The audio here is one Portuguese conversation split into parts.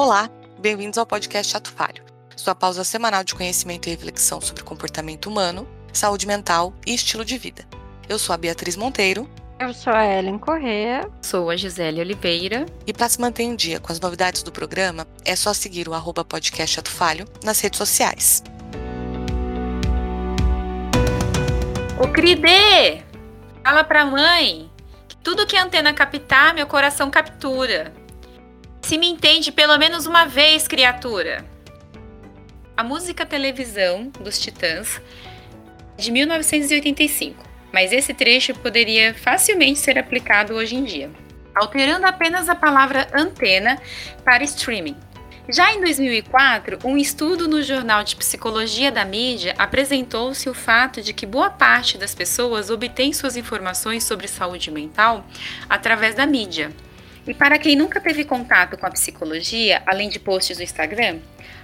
Olá, bem-vindos ao podcast Chato Falho, sua pausa semanal de conhecimento e reflexão sobre comportamento humano, saúde mental e estilo de vida. Eu sou a Beatriz Monteiro. Eu sou a Ellen Correa. Sou a Gisele Oliveira. E para se manter em dia com as novidades do programa, é só seguir o arroba podcast Chato Falho nas redes sociais. O Cridê! Fala pra mãe que tudo que a antena captar, meu coração captura. Se me entende pelo menos uma vez, criatura. A música televisão dos Titãs de 1985, mas esse trecho poderia facilmente ser aplicado hoje em dia, alterando apenas a palavra antena para streaming. Já em 2004, um estudo no Jornal de Psicologia da Mídia apresentou-se o fato de que boa parte das pessoas obtém suas informações sobre saúde mental através da mídia, e para quem nunca teve contato com a psicologia, além de posts no Instagram,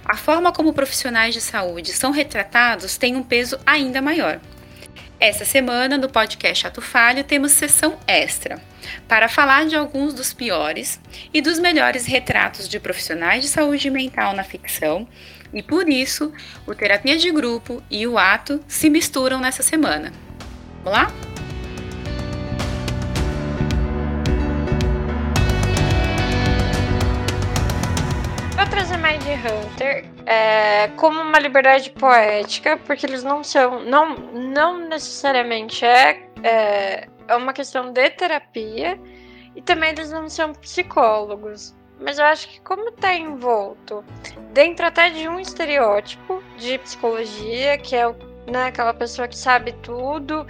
a forma como profissionais de saúde são retratados tem um peso ainda maior. Essa semana, no podcast Chato Falho, temos sessão extra para falar de alguns dos piores e dos melhores retratos de profissionais de saúde mental na ficção, e por isso o terapia de grupo e o ato se misturam nessa semana. Vamos lá? Trazer Mind Hunter é, como uma liberdade poética, porque eles não são. Não, não necessariamente é, é, é uma questão de terapia, e também eles não são psicólogos. Mas eu acho que como está envolto dentro até de um estereótipo de psicologia, que é o né? Aquela pessoa que sabe tudo,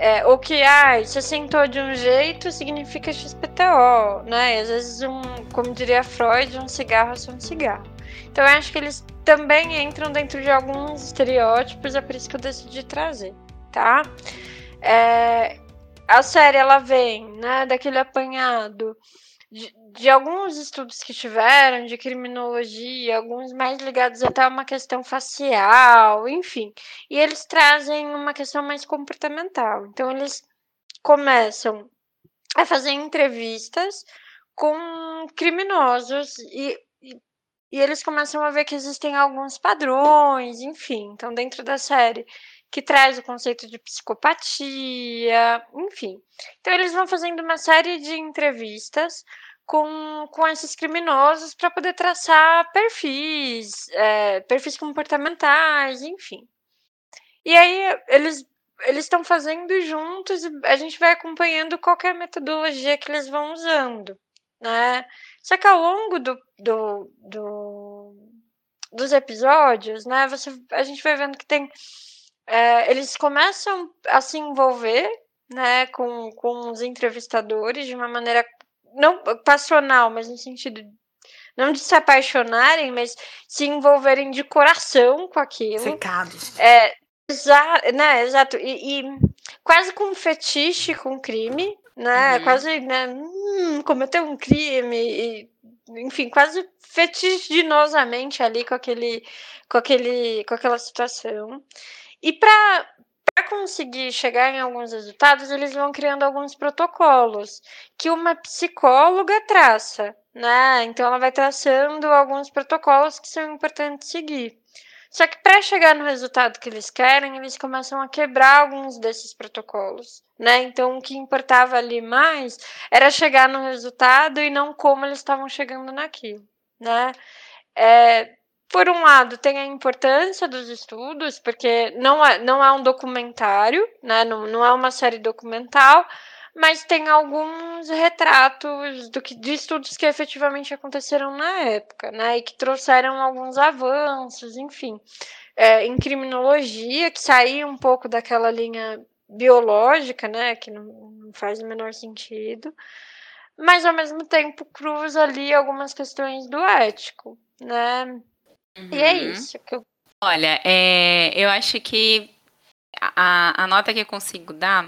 é, que, ah, se sentou de um jeito, significa XPTO, né? E às vezes, um, como diria Freud, um cigarro é só um cigarro. Então eu acho que eles também entram dentro de alguns estereótipos, é por isso que eu decidi trazer, tá? É, a série, ela vem, né, daquele apanhado de, de, alguns estudos que tiveram de criminologia, alguns mais ligados até a uma questão facial, enfim. E eles trazem uma questão mais comportamental. Então, eles começam a fazer entrevistas com criminosos e, e, e eles começam a ver que existem alguns padrões, enfim. Então, dentro da série, que traz o conceito de psicopatia, enfim. Então eles vão fazendo uma série de entrevistas com, com esses criminosos para poder traçar perfis, é, perfis comportamentais, enfim. E aí eles eles estão fazendo juntos e a gente vai acompanhando qualquer metodologia que eles vão usando, né? Só que ao longo do, do, do dos episódios, né, você, a gente vai vendo que tem é, eles começam a se envolver né, com, com os entrevistadores de uma maneira não passional, mas no sentido não de se apaixonarem, mas se envolverem de coração com aquilo. Secados. É, exa né, exato. E, e, quase com um fetiche com crime, né? Uhum. Quase, né? Hum, cometeu um crime e, enfim, quase fetichinosamente ali com aquele, com aquele, com aquela situação. E para conseguir chegar em alguns resultados, eles vão criando alguns protocolos que uma psicóloga traça, né? Então ela vai traçando alguns protocolos que são importantes seguir. Só que para chegar no resultado que eles querem, eles começam a quebrar alguns desses protocolos, né? Então o que importava ali mais era chegar no resultado e não como eles estavam chegando naquilo, né? É, por um lado, tem a importância dos estudos, porque não é, não é um documentário, né? não, não é uma série documental, mas tem alguns retratos do que, de estudos que efetivamente aconteceram na época, né? E que trouxeram alguns avanços, enfim. É, em criminologia, que saía um pouco daquela linha biológica, né? Que não, não faz o menor sentido. Mas ao mesmo tempo cruza ali algumas questões do ético, né? Uhum. E é uhum. isso que eu. Olha, é, eu acho que a, a nota que eu consigo dar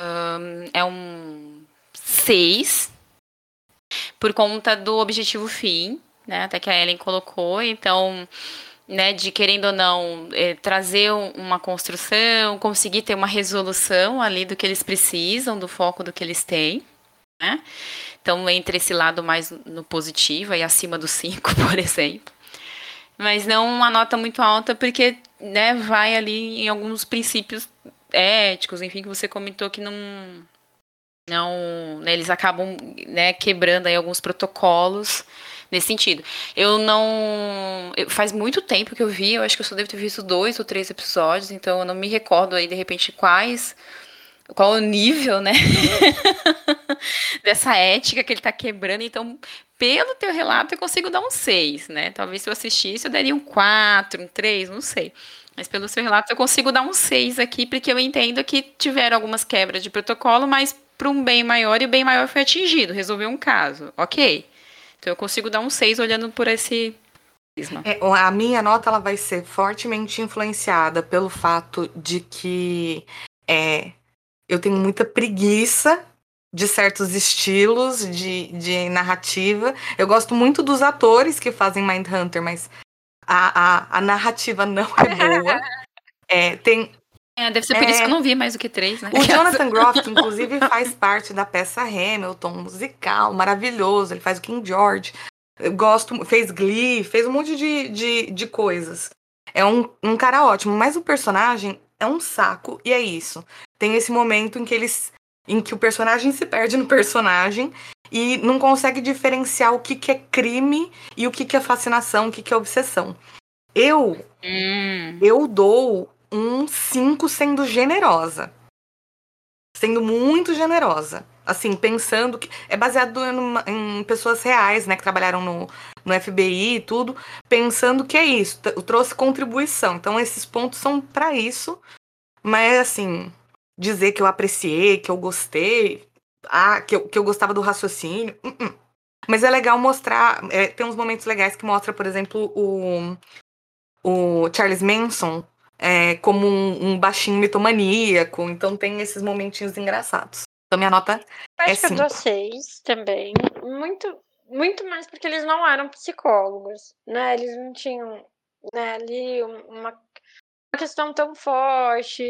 um, é um 6 por conta do objetivo fim, né? Até que a Ellen colocou. Então, né, de querendo ou não é, trazer uma construção, conseguir ter uma resolução ali do que eles precisam, do foco do que eles têm. né? Então, entre esse lado mais no positivo, e acima do 5, por exemplo. Mas não uma nota muito alta, porque né, vai ali em alguns princípios éticos, enfim, que você comentou que não. não né, eles acabam né, quebrando aí alguns protocolos nesse sentido. Eu não. Faz muito tempo que eu vi, eu acho que eu só devo ter visto dois ou três episódios, então eu não me recordo aí, de repente, quais qual o nível, né? Dessa ética que ele tá quebrando. Então, pelo teu relato, eu consigo dar um 6, né? Talvez se eu assistisse, eu daria um 4, um 3, não sei. Mas pelo seu relato, eu consigo dar um 6 aqui, porque eu entendo que tiveram algumas quebras de protocolo, mas para um bem maior, e o bem maior foi atingido, resolveu um caso. Ok. Então eu consigo dar um 6 olhando por esse é, a minha nota ela vai ser fortemente influenciada pelo fato de que é, eu tenho muita preguiça de certos estilos de, de narrativa. Eu gosto muito dos atores que fazem Mindhunter, mas a, a, a narrativa não é boa. É, tem, é, deve ser por é, isso que eu não vi mais do que três, né? O Jonathan Groff, inclusive, faz parte da peça Hamilton, musical, maravilhoso. Ele faz o King George. Eu gosto, fez Glee, fez um monte de, de, de coisas. É um, um cara ótimo, mas o personagem é um saco, e é isso. Tem esse momento em que eles. em que o personagem se perde no personagem e não consegue diferenciar o que, que é crime e o que, que é fascinação, o que, que é obsessão. Eu. Hum. Eu dou um 5 sendo generosa. Sendo muito generosa. Assim, pensando que. É baseado em, em pessoas reais, né? Que trabalharam no, no FBI e tudo. Pensando que é isso. Trouxe contribuição. Então, esses pontos são para isso. Mas, assim, dizer que eu apreciei, que eu gostei, ah, que eu, que eu gostava do raciocínio. Uh -uh. Mas é legal mostrar. É, tem uns momentos legais que mostra, por exemplo, o, o Charles Manson é, como um, um, baixinho mitomaníaco. Então tem esses momentinhos engraçados. Então minha nota Acho é que eu dou seis também. Muito, muito mais porque eles não eram psicólogos, né? Eles não tinham né, ali uma questão tão forte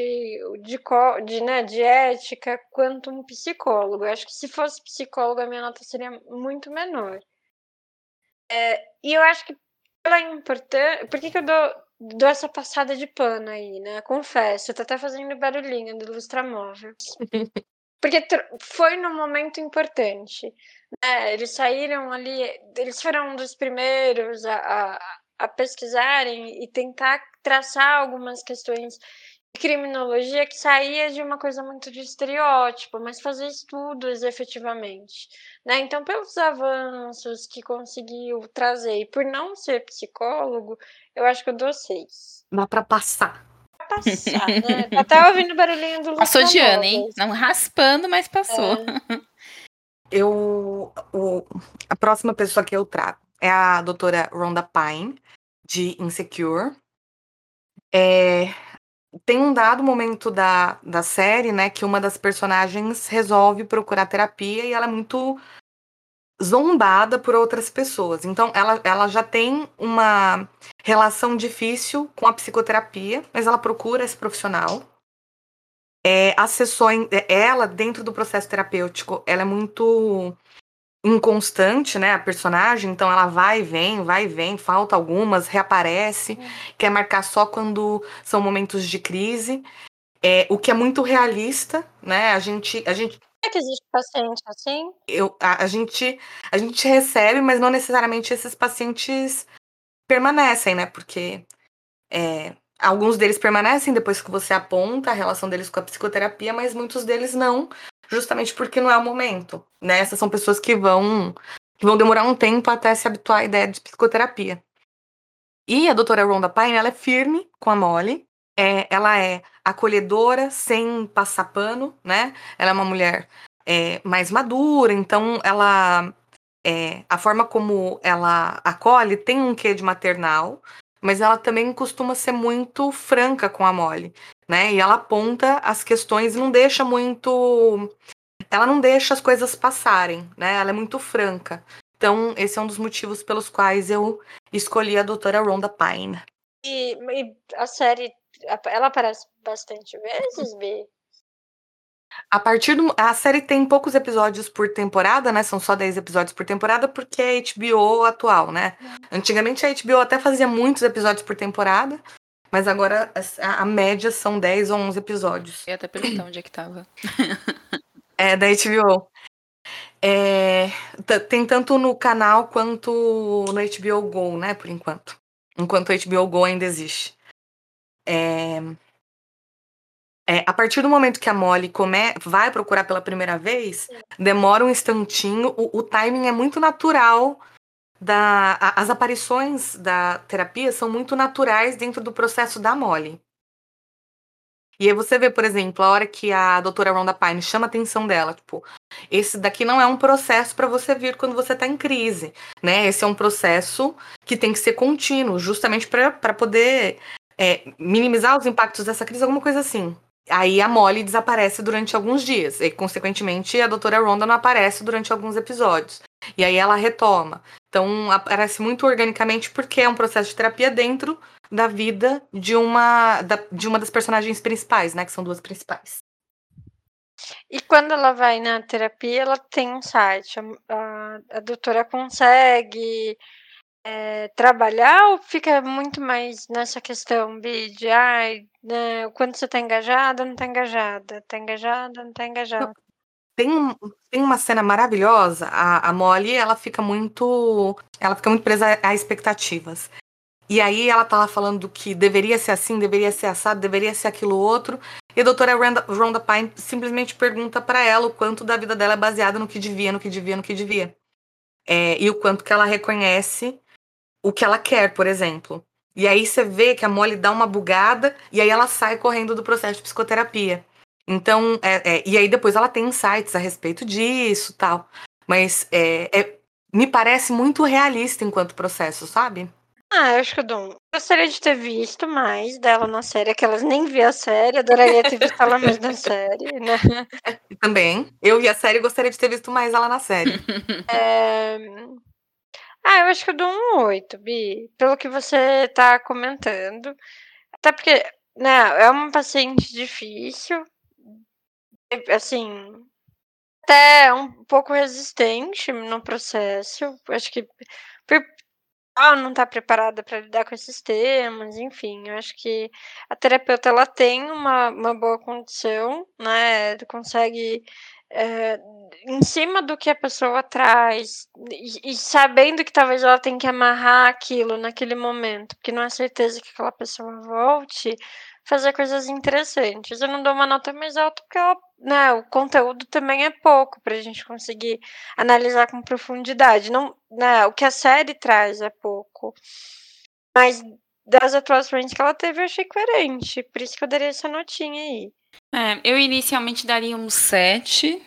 de, de, né, de ética quanto um psicólogo. Eu acho que se fosse psicólogo, a minha nota seria muito menor. É, e eu acho que pela importância. Por que, que eu dou, dou essa passada de pano aí, né? Confesso, eu tô até fazendo barulhinho do lustramóvel. Porque foi num momento importante. Né? Eles saíram ali, eles foram um dos primeiros a, a, a pesquisarem e tentar traçar algumas questões de criminologia que saía de uma coisa muito de estereótipo, mas fazer estudos efetivamente. Né? Então, pelos avanços que conseguiu trazer, e por não ser psicólogo, eu acho que eu dou seis. Dá para passar. Passar, né? Tá até ouvindo o barulhinho do Passou de ano, hein? Não raspando, mas passou. É. Eu, o, a próxima pessoa que eu trago é a doutora Rhonda Pine, de Insecure. É, tem um dado momento da, da série, né, que uma das personagens resolve procurar terapia e ela é muito zombada por outras pessoas. Então, ela, ela já tem uma relação difícil com a psicoterapia, mas ela procura esse profissional. É, as sessões, é, ela, dentro do processo terapêutico, ela é muito inconstante, né, a personagem, então ela vai e vem, vai e vem, falta algumas, reaparece, uhum. quer marcar só quando são momentos de crise, é, o que é muito realista, né, a gente, a gente é que existe paciente assim? Eu, a, a, gente, a gente recebe, mas não necessariamente esses pacientes permanecem, né, porque é, alguns deles permanecem depois que você aponta a relação deles com a psicoterapia, mas muitos deles não, justamente porque não é o momento, né? Essas são pessoas que vão que vão demorar um tempo até se habituar à ideia de psicoterapia. E a doutora Rhonda Pine, ela é firme com a Molly, é, ela é acolhedora, sem passar pano, né? Ela é uma mulher é, mais madura, então ela é, a forma como ela acolhe tem um quê de maternal, mas ela também costuma ser muito franca com a Molly né? E ela aponta as questões e não deixa muito. Ela não deixa as coisas passarem, né? Ela é muito franca. Então, esse é um dos motivos pelos quais eu escolhi a doutora Rhonda Pine. E, e a série, ela aparece bastante vezes, Bi? A partir do. A série tem poucos episódios por temporada, né? São só 10 episódios por temporada, porque é HBO atual, né? Antigamente a HBO até fazia muitos episódios por temporada, mas agora a, a média são 10 ou 11 episódios. Eu ia até perguntar onde é que tava. é, da HBO. É, tem tanto no canal quanto no HBO Go, né? Por enquanto. Enquanto o HBO Go ainda existe. É, é, a partir do momento que a Molly come, vai procurar pela primeira vez, demora um instantinho, o, o timing é muito natural. Da, a, as aparições da terapia são muito naturais dentro do processo da Molly. E aí você vê, por exemplo, a hora que a doutora Rhonda Pine chama a atenção dela, tipo, esse daqui não é um processo para você vir quando você está em crise, né? Esse é um processo que tem que ser contínuo, justamente para poder é, minimizar os impactos dessa crise, alguma coisa assim. Aí a Molly desaparece durante alguns dias. E, consequentemente, a doutora Ronda não aparece durante alguns episódios. E aí ela retoma. Então, aparece muito organicamente porque é um processo de terapia dentro da vida de uma, da, de uma das personagens principais, né? Que são duas principais. E quando ela vai na terapia, ela tem um site. A, a, doutora consegue é, trabalhar ou fica muito mais nessa questão de ai, né, quando você tá engajada, não tá engajada, tá engajada, não tá engajada. Tem, tem uma cena maravilhosa, a, a Molly, ela fica muito. Ela fica muito presa a expectativas. E aí ela tá lá falando que deveria ser assim, deveria ser assado, deveria ser aquilo outro. E a doutora Rhonda, Rhonda Pine simplesmente pergunta para ela o quanto da vida dela é baseada no que devia, no que devia, no que devia. É, e o quanto que ela reconhece o que ela quer, por exemplo. E aí você vê que a Molly dá uma bugada e aí ela sai correndo do processo de psicoterapia. Então, é, é, e aí depois ela tem insights a respeito disso tal. Mas é, é me parece muito realista enquanto processo, sabe? Ah, eu acho que eu dou. Gostaria de ter visto mais dela na série, que elas nem vi a série, adoraria ter visto ela mais na série, né? Também. Eu vi a série e gostaria de ter visto mais ela na série. é... Ah, eu acho que eu dou um 8, Bi, pelo que você tá comentando. Até porque, né, é uma paciente difícil, assim, até um pouco resistente no processo. Acho que ela não tá preparada para lidar com esses temas, enfim, eu acho que a terapeuta ela tem uma, uma boa condição, né? Consegue é, em cima do que a pessoa traz e, e, sabendo que talvez ela tenha que amarrar aquilo naquele momento, porque não é certeza que aquela pessoa volte, fazer coisas interessantes. Eu não dou uma nota mais alta porque ela, né, o conteúdo também é pouco para a gente conseguir analisar com profundidade. Não, né, o que a série traz é pouco, mas das atuações que ela teve eu achei coerente, por isso que eu daria essa notinha aí. É, eu inicialmente daria um 7.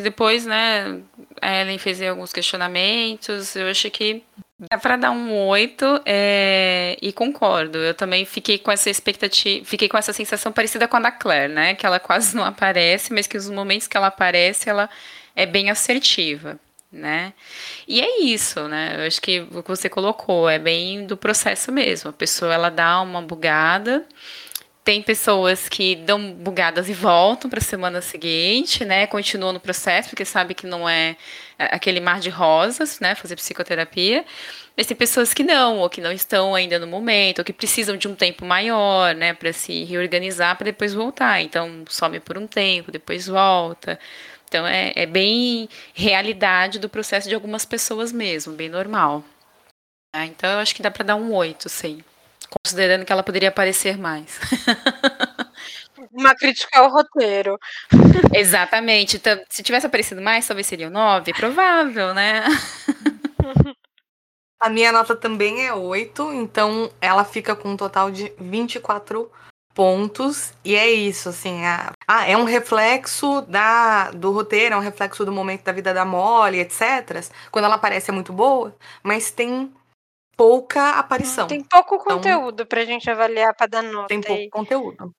Depois, né, a Ellen fez alguns questionamentos. Eu achei que dá para dar um 8 é, e concordo. Eu também fiquei com essa expectativa, fiquei com essa sensação parecida com a da Claire, né? Que ela quase não aparece, mas que os momentos que ela aparece, ela é bem assertiva. Né? E é isso, né? Eu acho que o que você colocou é bem do processo mesmo. A pessoa ela dá uma bugada, tem pessoas que dão bugadas e voltam para a semana seguinte, né? Continuam no processo, porque sabe que não é, é aquele mar de rosas, né? Fazer psicoterapia. Mas tem pessoas que não, ou que não estão ainda no momento, ou que precisam de um tempo maior, né? Para se reorganizar, para depois voltar. Então, some por um tempo, depois volta. Então, é, é bem realidade do processo de algumas pessoas mesmo, bem normal. Ah, então, eu acho que dá para dar um oito, sim. Considerando que ela poderia aparecer mais. Uma crítica ao roteiro. Exatamente. Então, se tivesse aparecido mais, talvez seria o 9. Provável, né? A minha nota também é 8, então ela fica com um total de 24 pontos. E é isso, assim. A... Ah, é um reflexo da, do roteiro, é um reflexo do momento da vida da Molly, etc. Quando ela aparece é muito boa, mas tem pouca aparição. Tem pouco então, conteúdo pra gente avaliar para dar nota. Tem pouco aí. conteúdo.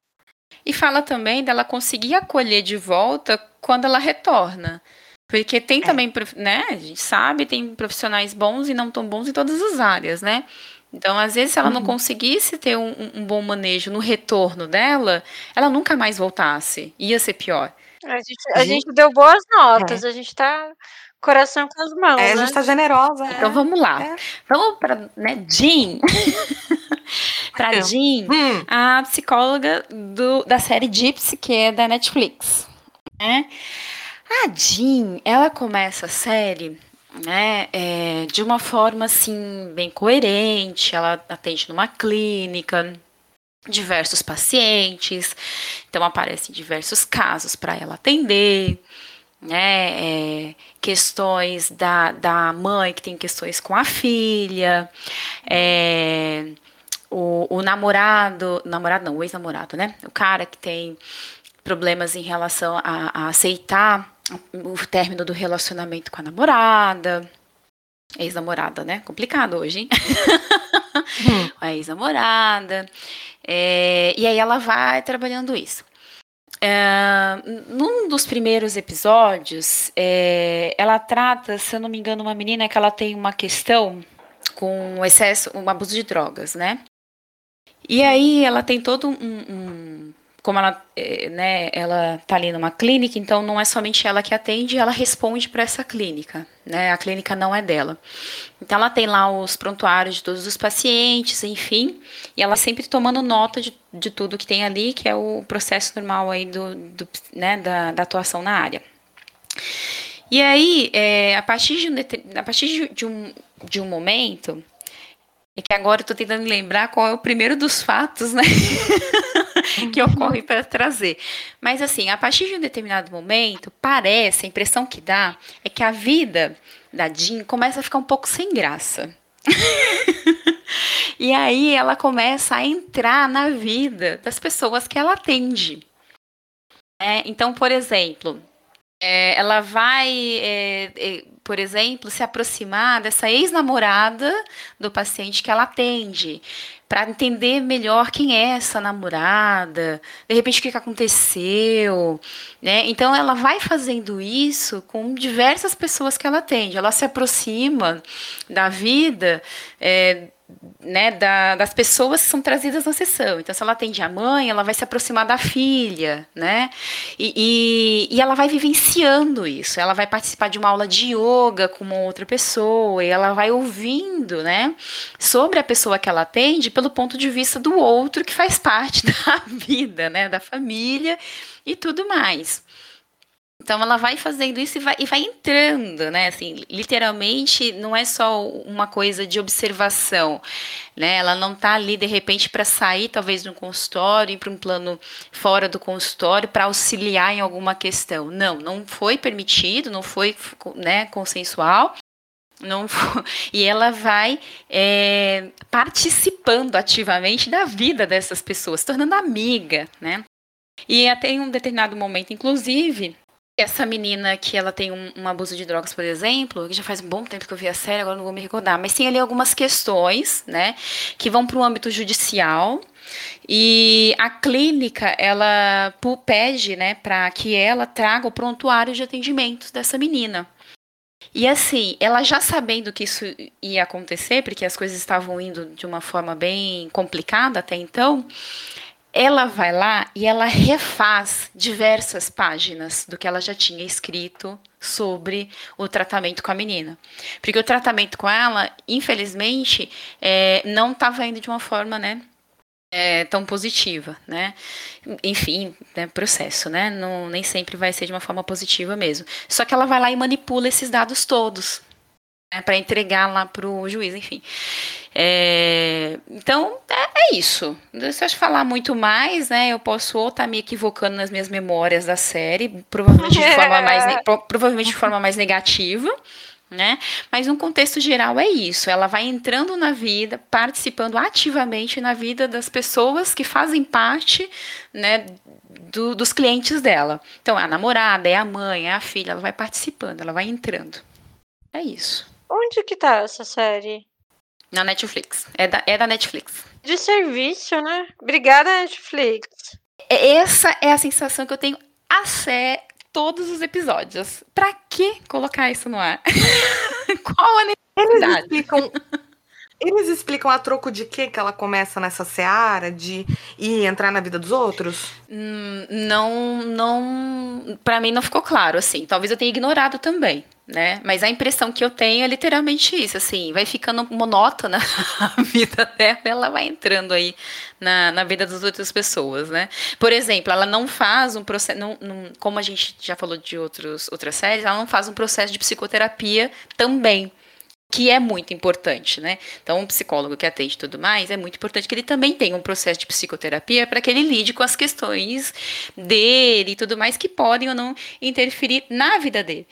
E fala também dela conseguir acolher de volta quando ela retorna. Porque tem é. também, né, a gente sabe, tem profissionais bons e não tão bons em todas as áreas, né? Então, às vezes, se ela uhum. não conseguisse ter um, um, bom manejo no retorno dela, ela nunca mais voltasse. Ia ser pior. A gente, a gente deu boas notas, a gente tá coração com as mãos. É, a né? gente tá generosa. Então vamos lá. É. Vamos para, né, Jean. para É. Jean, Hum, a psicóloga do, da série Gypsy, que é da Netflix. Né? A Jean, ela começa a série né, é, de uma forma assim, bem coerente. Ela atende numa clínica, diversos pacientes, então aparecem diversos casos para ela atender. Né, é, questões da, da mãe que tem questões com a filha, é, o, o namorado, namorado não, o ex-namorado, né? O cara que tem problemas em relação a, a aceitar o término do relacionamento com a namorada. Ex-namorada, né? Complicado hoje, hein? hum. a ex-namorada. É, e aí ela vai trabalhando isso. É, num dos primeiros episódios, é, ela trata, se eu não me engano, uma menina que ela tem uma questão com excesso, um abuso de drogas, né? E aí ela tem todo um, um- como ela, eh, né, tá ali numa clínica, então não é somente ela que atende, ela responde para essa clínica, né? A clínica não é dela. Então ela tem lá os prontuários de todos os pacientes, enfim, e ela sempre tomando nota de, de tudo que tem ali, que é o processo normal aí do, do, né, da, da atuação na área. E aí, é, a partir, de um, a partir de um, de um momento, é que agora eu tô tentando lembrar qual é o primeiro dos fatos, né? que ocorre para trazer. Mas assim, a partir de um determinado momento, parece, a impressão que dá é que a vida da Jean começa a ficar um pouco sem graça. e aí ela começa a entrar na vida das pessoas que ela atende. É, então, por exemplo, é, ela vai, é, é, por exemplo, se aproximar dessa ex-namorada do paciente que ela atende, para entender melhor quem é essa namorada, de repente o que, que aconteceu, né? Então ela vai fazendo isso com diversas pessoas que ela atende. Ela se aproxima da vida é, né, da- das pessoas que são trazidas na sessão. Então, se ela atende a mãe, ela vai se aproximar da filha, né? E, e, e ela vai vivenciando isso. Ela vai participar de uma aula de yoga com uma outra pessoa e ela vai ouvindo, né, sobre a pessoa que ela atende pelo ponto de vista do outro que faz parte da vida, né, da família e tudo mais. Então ela vai fazendo isso e vai, e vai entrando, né? Assim, literalmente não é só uma coisa de observação, né? Ela não está ali de repente para sair talvez de um consultório e para um plano fora do consultório para auxiliar em alguma questão. Não, não foi permitido, não foi né, consensual. Não e ela vai é, participando ativamente da vida dessas pessoas, se tornando amiga, né? E até em um determinado momento, inclusive, essa menina que ela tem um, um abuso de drogas, por exemplo, que já faz um bom tempo que eu vi a série, agora não vou me recordar, mas tem ali algumas questões, né, que vão para o âmbito judicial. E a clínica, ela pede, né, para que ela traga o prontuário de atendimentos dessa menina. E assim, ela já sabendo que isso ia acontecer, porque as coisas estavam indo de uma forma bem complicada até então, ela vai lá e ela refaz diversas páginas do que ela já tinha escrito sobre o tratamento com a menina. Porque o tratamento com ela, infelizmente, é, não estava indo de uma forma, né? é, tão positiva, né? Enfim, né, processo, né? Não, nem sempre vai ser de uma forma positiva mesmo. Só que ela vai lá e manipula esses dados todos né, para entregar lá para o juiz, enfim. É, então, é, é isso. Se eu falar muito mais, né, eu posso ou estar me equivocando nas minhas memórias da série, provavelmente de forma mais, provavelmente de forma mais negativa, né? Mas no contexto geral é isso. Ela vai entrando na vida, participando ativamente na vida das pessoas que fazem parte, né, do- dos clientes dela. Então, é a namorada, é a mãe, é a filha, ela vai participando, ela vai entrando. É isso. Onde que tá essa série? Na Netflix. É da, é da Netflix. De serviço, né? Obrigada, Netflix. É- Essa é a sensação que eu tenho a sé todos os episódios. Pra que colocar isso no ar? Qual a Eles necessidade? ficam Eles explicam a troco de quê que ela começa nessa seara de ir entrar na vida dos outros? Hum, não, não. Pra mim não ficou claro, assim. Talvez eu tenha ignorado também, né? Mas a impressão que eu tenho é literalmente isso, assim. Vai ficando monótona a vida dela, ela vai entrando aí na, na vida das outras pessoas, né? Por exemplo, ela não faz um processo. Não, não, como a gente já falou de outros, outras séries, ela não faz um processo de psicoterapia também que é muito importante, né? Então, um psicólogo que atende tudo mais, é muito importante que ele também tenha um processo de psicoterapia para que ele lide com as questões dele e tudo mais que podem ou não interferir na vida dele.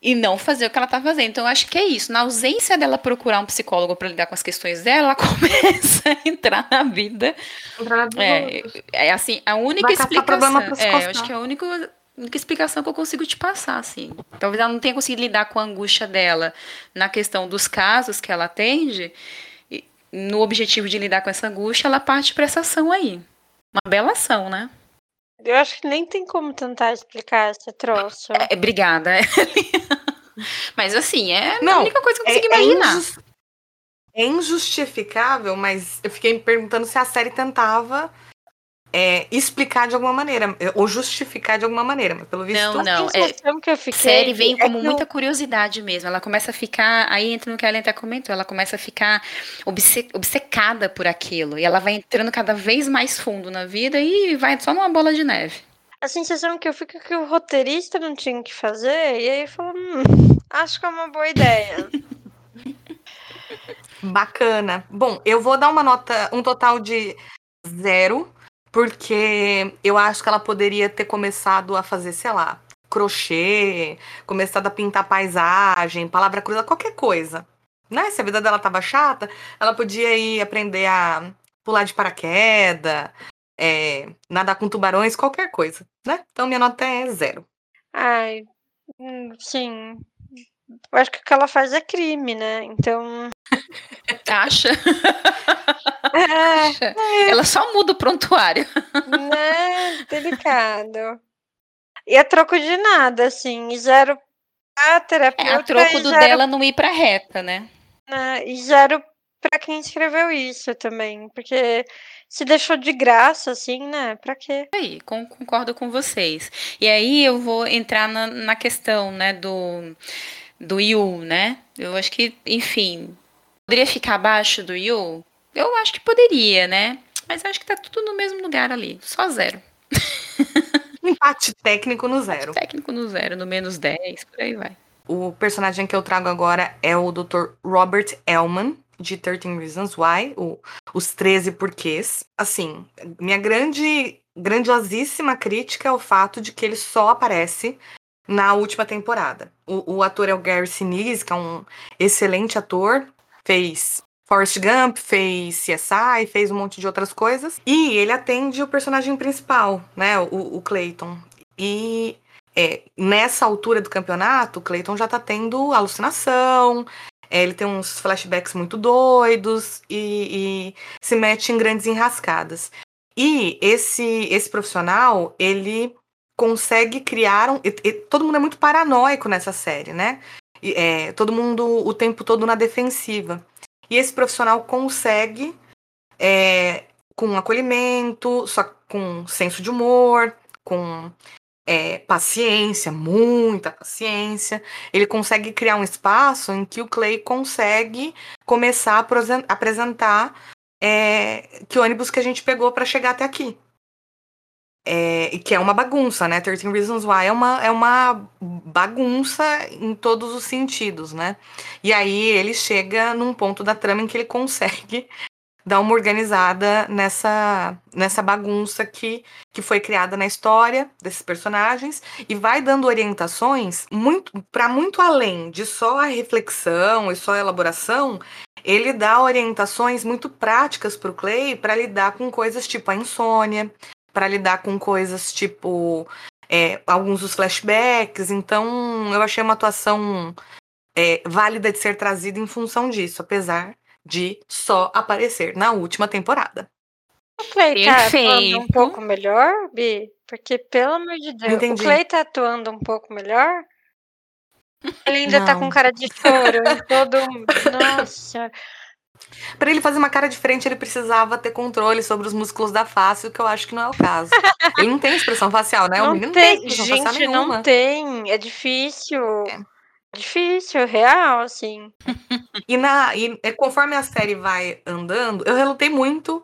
E não fazer o que ela está fazendo. Então, eu acho que é isso. Na ausência dela procurar um psicólogo para lidar com as questões dela, ela começa a entrar na vida. Entrar na vida é, é assim, a única Vai explicação. É, eu acho que é a única única explicação que eu consigo te passar, assim. Talvez ela não tenha conseguido lidar com a angústia dela na questão dos casos que ela atende. no objetivo de lidar com essa angústia, ela parte para essa ação aí. Uma bela ação, né? Eu acho que nem tem como tentar explicar esse troço. É, obrigada. mas assim, é não, a única coisa que eu consigo é, é imaginar. É injustificável, mas eu fiquei me perguntando se a série tentava é, explicar de alguma maneira, ou justificar de alguma maneira, mas pelo visto... Não, não, é, que eu fiquei, série vem é como muita eu... curiosidade mesmo, ela começa a ficar, aí entra no que a Ellen até comentou, ela começa a ficar obcecada por aquilo, e ela vai entrando cada vez mais fundo na vida e vai só numa bola de neve. A sensação que eu fico é que o roteirista não tinha que fazer, e aí falou, hum, acho que é uma boa ideia. Bacana. Bom, eu vou dar uma nota, um total de zero porque eu acho que ela poderia ter começado a fazer, sei lá, crochê, começado a pintar paisagem, palavra cruzada, qualquer coisa. Né? Se a vida dela tava chata, ela podia ir aprender a pular de paraquedas, é, nadar com tubarões, qualquer coisa, né? Então minha nota é zero. Ai, hum, sim. Eu acho que o que ela faz é crime, né? Então. Acha? É, é. Ela só muda o prontuário. Né? Delicado. E a troco de nada, assim. Zero pra terapeuta. É, a troco do zero... dela não ir pra reta, né? né? E zero pra quem escreveu isso também. Porque se deixou de graça, assim, né? Pra quê? Aí, concordo com vocês. E aí eu vou entrar na, na questão, né, do, do Yu, né? Eu acho que, enfim, poderia ficar abaixo do Yu? Eu acho que poderia, né? Mas acho que tá tudo no mesmo lugar ali. Só zero. Empate técnico no zero. Técnico no zero, no menos 10, por aí vai. O personagem que eu trago agora é o Dr. Robert Elman, de 13 Reasons Why, o, os 13 porquês. Assim, minha grande, grandiosíssima crítica é o fato de que ele só aparece na última temporada. O, o ator é o Gary Sinise, que é um excelente ator, fez Forrest Gump, fez CSI, fez um monte de outras coisas. E ele atende o personagem principal, né? O, o Clayton. E é, nessa altura do campeonato, o Clayton já tá tendo alucinação. É, ele tem uns flashbacks muito doidos e, e se mete em grandes enrascadas. E esse, esse profissional, ele consegue criar um. E, e, todo mundo é muito paranoico nessa série, né? E, é, todo mundo o tempo todo na defensiva. E esse profissional consegue, é, com acolhimento, só com senso de humor, com é, paciência, muita paciência, ele consegue criar um espaço em que o Clay consegue começar a apresentar é, que ônibus que a gente pegou para chegar até aqui. É, que é uma bagunça, né? 13 Reasons Why é uma, é uma bagunça em todos os sentidos, né? E aí ele chega num ponto da trama em que ele consegue dar uma organizada nessa, nessa bagunça que, que foi criada na história desses personagens e vai dando orientações muito para muito além de só a reflexão e só a elaboração. Ele dá orientações muito práticas para o Clay para lidar com coisas tipo a insônia, para lidar com coisas tipo é, alguns dos flashbacks. Então, eu achei uma atuação é, válida de ser trazida em função disso, apesar de só aparecer na última temporada. O Clay tá atuando um pouco melhor, Bi? Porque, pelo amor de Deus, Entendi. o Clay tá atuando um pouco melhor? Ele ainda Não. tá com cara de choro em todo. Nossa. Pra ele fazer uma cara diferente, ele precisava ter controle sobre os músculos da face, o que eu acho que não é o caso. ele não tem expressão facial, né? o Não menino não tem tem, expressão facial gente, nenhuma. não tem. É difícil. É. Difícil, real, assim. E, na, e é, conforme a série vai andando, eu relutei muito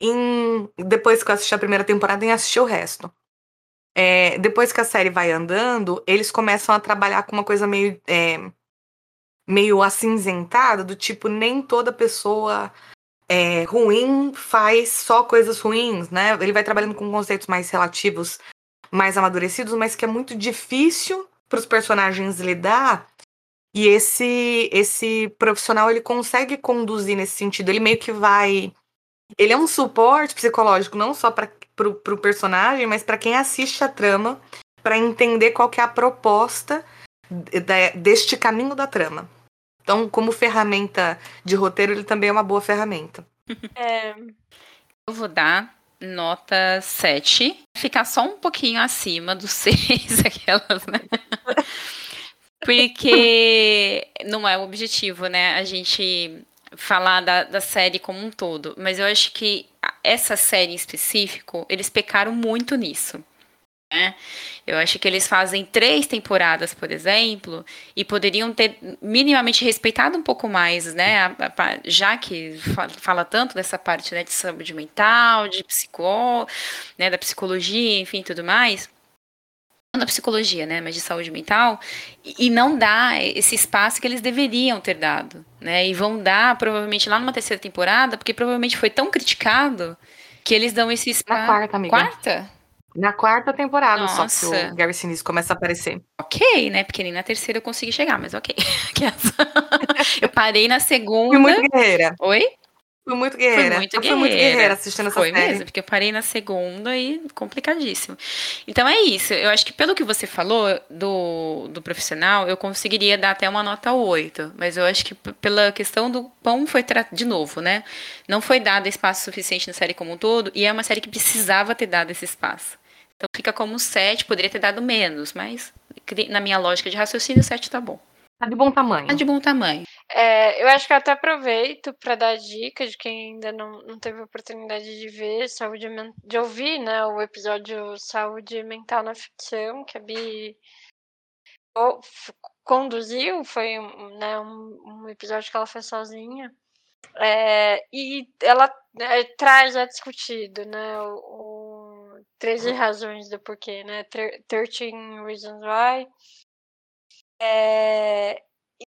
em. Depois que eu assisti a primeira temporada, em assistir o resto. É, depois que a série vai andando, eles começam a trabalhar com uma coisa meio. é, meio acinzentada, do tipo, nem toda pessoa é, ruim faz só coisas ruins, né? Ele vai trabalhando com conceitos mais relativos, mais amadurecidos, mas que é muito difícil para os personagens lidar. E esse esse profissional ele consegue conduzir nesse sentido. Ele meio que vai, ele é um suporte psicológico não só para o personagem, mas para quem assiste a trama, para entender qual que é a proposta da- deste caminho da trama. Então, como ferramenta de roteiro, ele também é uma boa ferramenta. É, Eu vou dar nota 7. Ficar só um pouquinho acima do 6, aquelas, né? Porque não é o objetivo, né? A gente falar da, da série como um todo. Mas eu acho que essa série em específico, eles pecaram muito nisso. Né? Eu acho que eles fazem três temporadas, por exemplo, e poderiam ter minimamente respeitado um pouco mais, né? a- a pa- já que fa- fala tanto dessa parte né, de saúde mental, de psicó, né, da psicologia, enfim, tudo mais. Não da psicologia, né, mas de saúde mental, e, não dá esse espaço que eles deveriam ter dado, né? E vão dar provavelmente lá numa terceira temporada, porque provavelmente foi tão criticado que eles dão esse Na espaço. quarta, amiga. Quarta? Na quarta temporada, só Nossa. que o Gary Sinise começa a aparecer. Ok, né? Porque nem na terceira eu consegui chegar, mas ok. eu parei na segunda. Fui muito guerreira. Oi? Fui muito guerreira. muito eu fui muito guerreira. guerreira assistindo essa Foi série. mesmo, porque eu parei na segunda e complicadíssimo. Então é isso. Eu acho que pelo que você falou do, do profissional, eu conseguiria dar até uma nota 8. Mas eu acho que pela questão do pão foi tra- de novo, né? Não foi dado espaço suficiente na série como um todo, e é uma série que precisava ter dado esse espaço. Então fica como 7, poderia ter dado menos, mas na minha lógica de raciocínio, 7 tá bom. Tá de bom tamanho. Tá de bom tamanho. é, eu acho que eu até aproveito para dar dica de quem ainda não, não teve oportunidade de ver, saúde de ouvir, né, o episódio Saúde Mental na Ficção, que a Bi conduziu, foi um, né, um, um episódio que ela fez sozinha. É, e ela é, traz, é discutido, né, o, o 13 razões do porquê, né, Thir- 13 Reasons Why. É,